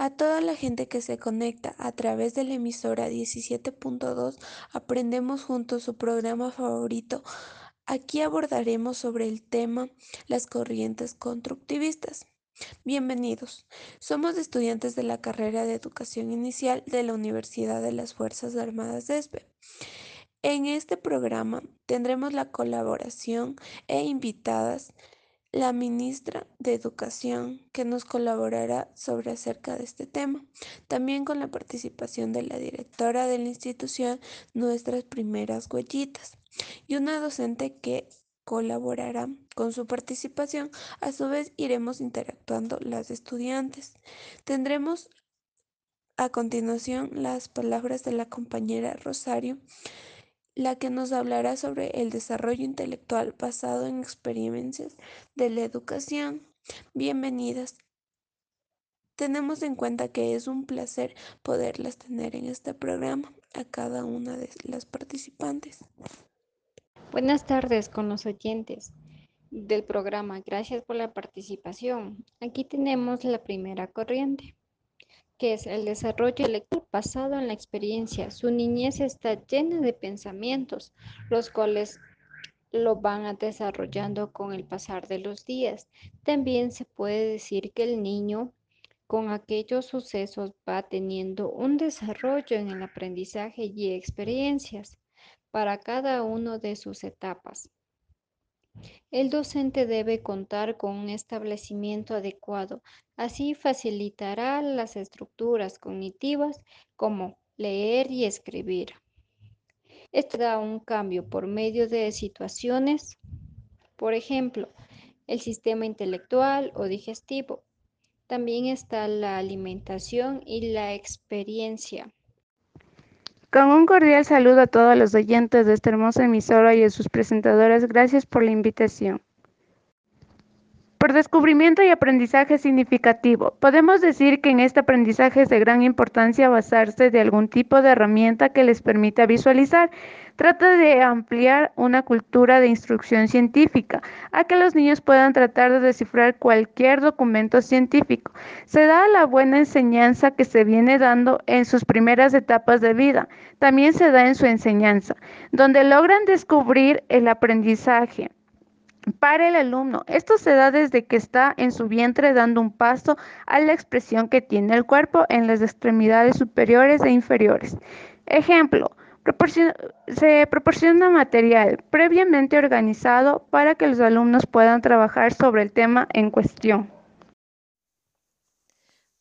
A toda la gente que se conecta a través de la emisora 17.2 Aprendemos Juntos su programa favorito. Aquí abordaremos sobre el tema las corrientes constructivistas. Bienvenidos. Somos estudiantes de la carrera de Educación Inicial de la Universidad de las Fuerzas Armadas de ESPE. En este programa tendremos la colaboración e invitadas la ministra de Educación que nos colaborará sobre acerca de este tema, también con la participación de la directora de la institución Nuestras Primeras Huellitas y una docente que colaborará con su participación. A su vez iremos interactuando las estudiantes. Tendremos a continuación las palabras de la compañera Rosario la que nos hablará sobre el desarrollo intelectual basado en experiencias de la educación. Bienvenidas. Tenemos en cuenta que es un placer poderlas tener en este programa a cada una de las participantes. Buenas tardes con los oyentes del programa. Gracias por la participación. Aquí tenemos la primera corriente que es el desarrollo intelectual basado en la experiencia. Su niñez está llena de pensamientos, los cuales lo van desarrollando con el pasar de los días. También se puede decir que el niño con aquellos sucesos va teniendo un desarrollo en el aprendizaje y experiencias para cada uno de sus etapas. El docente debe contar con un establecimiento adecuado, así facilitará las estructuras cognitivas como leer y escribir. Esto da un cambio por medio de situaciones, por ejemplo, el sistema intelectual o digestivo. También está la alimentación y la experiencia. Con un cordial saludo a todos los oyentes de esta hermosa emisora y a sus presentadoras, gracias por la invitación. Por descubrimiento y aprendizaje significativo, podemos decir que en este aprendizaje es de gran importancia basarse de algún tipo de herramienta que les permita visualizar. Trata de ampliar una cultura de instrucción científica, a que los niños puedan tratar de descifrar cualquier documento científico. Se da la buena enseñanza que se viene dando en sus primeras etapas de vida. También se da en su enseñanza, donde logran descubrir el aprendizaje para el alumno. Esto se da desde que está en su vientre dando un paso a la expresión que tiene el cuerpo en las extremidades superiores e inferiores. Ejemplo, se proporciona material previamente organizado para que los alumnos puedan trabajar sobre el tema en cuestión.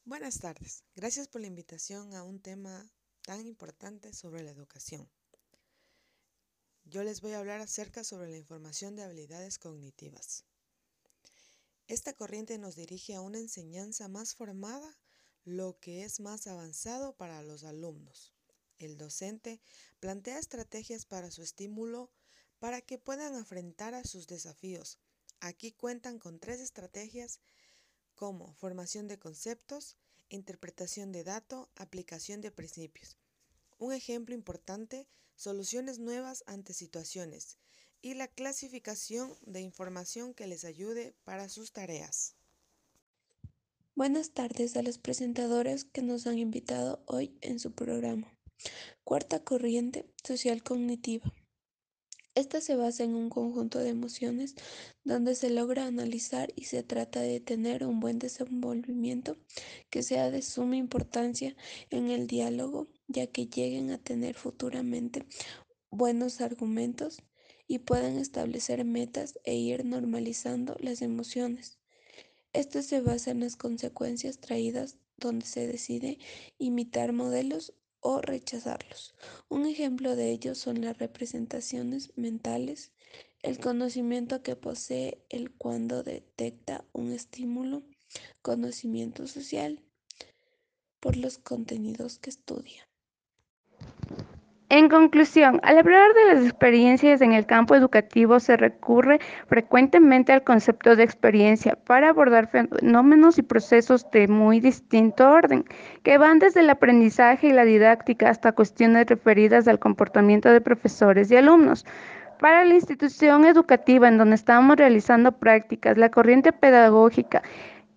Buenas tardes. Gracias por la invitación a un tema tan importante sobre la educación. Yo les voy a hablar acerca sobre la información de habilidades cognitivas. Esta corriente nos dirige a una enseñanza más formada, lo que es más avanzado para los alumnos. El docente plantea estrategias para su estímulo para que puedan enfrentar a sus desafíos. Aquí cuentan con tres estrategias como formación de conceptos, interpretación de datos, aplicación de principios. Un ejemplo importante soluciones nuevas ante situaciones y la clasificación de información que les ayude para sus tareas. Buenas tardes a los presentadores que nos han invitado hoy en su programa. Cuarta corriente social cognitiva. Esta se basa en un conjunto de emociones donde se logra analizar y se trata de tener un buen desenvolvimiento que sea de suma importancia en el diálogo, ya que lleguen a tener futuramente buenos argumentos y puedan establecer metas e ir normalizando las emociones. Esto se basa en las consecuencias traídas donde se decide imitar modelos o rechazarlos. Un ejemplo de ello son las representaciones mentales, el conocimiento que posee el cuando detecta un estímulo, conocimiento social por los contenidos que estudia. En conclusión, al hablar de las experiencias en el campo educativo se recurre frecuentemente al concepto de experiencia para abordar fenómenos y procesos de muy distinto orden, que van desde el aprendizaje y la didáctica hasta cuestiones referidas al comportamiento de profesores y alumnos. Para la institución educativa en donde estamos realizando prácticas, la corriente pedagógica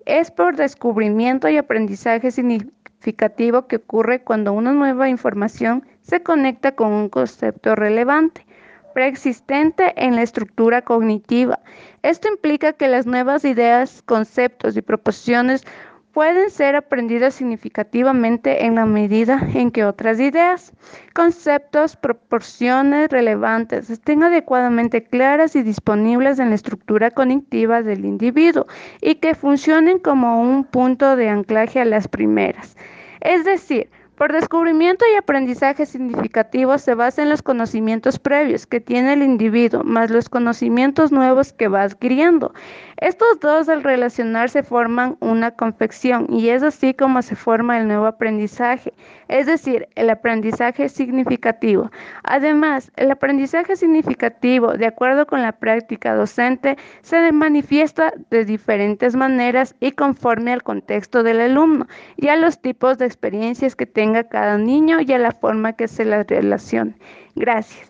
es por descubrimiento y aprendizaje significativo que ocurre cuando una nueva información se conecta con un concepto relevante preexistente en la estructura cognitiva. Esto implica que las nuevas ideas, conceptos y proposiciones pueden ser aprendidas significativamente en la medida en que otras ideas, conceptos, proporciones relevantes estén adecuadamente claras y disponibles en la estructura cognitiva del individuo y que funcionen como un punto de anclaje a las primeras. Es decir, por descubrimiento y aprendizaje significativo se basa en los conocimientos previos que tiene el individuo, más los conocimientos nuevos que va adquiriendo. Estos dos al relacionarse forman una confección y es así como se forma el nuevo aprendizaje, es decir, el aprendizaje significativo. Además, el aprendizaje significativo, de acuerdo con la práctica docente, se manifiesta de diferentes maneras y conforme al contexto del alumno y a los tipos de experiencias que tenga cada niño y a la forma que se las relacione. Gracias.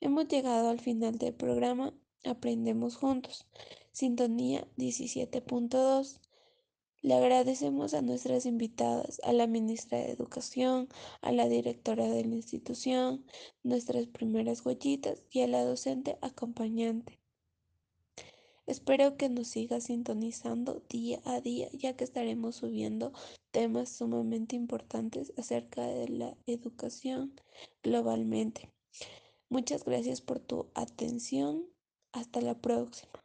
Hemos llegado al final del programa Aprendemos juntos. Sintonía 17.2. Le agradecemos a nuestras invitadas, a la ministra de Educación, a la directora de la institución, nuestras primeras huellitas y a la docente acompañante. Espero que nos siga sintonizando día a día, ya que estaremos subiendo temas sumamente importantes acerca de la educación globalmente. Muchas gracias por tu atención. Hasta la próxima.